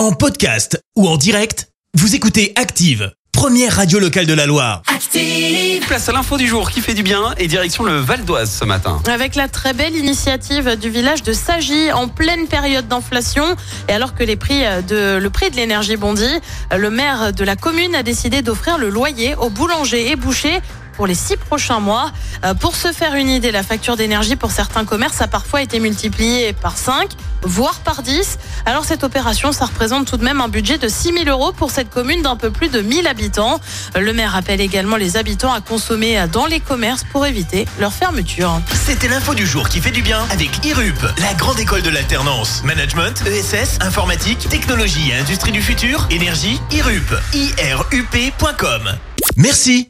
En podcast ou en direct, vous écoutez Active, première radio locale de la Loire. Active Place à l'info du jour qui fait du bien et direction le Val d'Oise ce matin. Avec la très belle initiative du village de Sagy en pleine période d'inflation et alors que les prix de, le prix de l'énergie bondit, le maire de la commune a décidé d'offrir le loyer aux boulangers et bouchers pour les six prochains mois. Euh, pour se faire une idée, la facture d'énergie pour certains commerces a parfois été multipliée par 5, voire par 10. Alors cette opération, ça représente tout de même un budget de 6 000 euros pour cette commune d'un peu plus de 1000 habitants. Le maire appelle également les habitants à consommer dans les commerces pour éviter leur fermeture. C'était l'info du jour qui fait du bien avec IRUP, la grande école de l'alternance. Management, ESS, informatique, technologie et industrie du futur, énergie, IRUP. IRUP.com. Merci.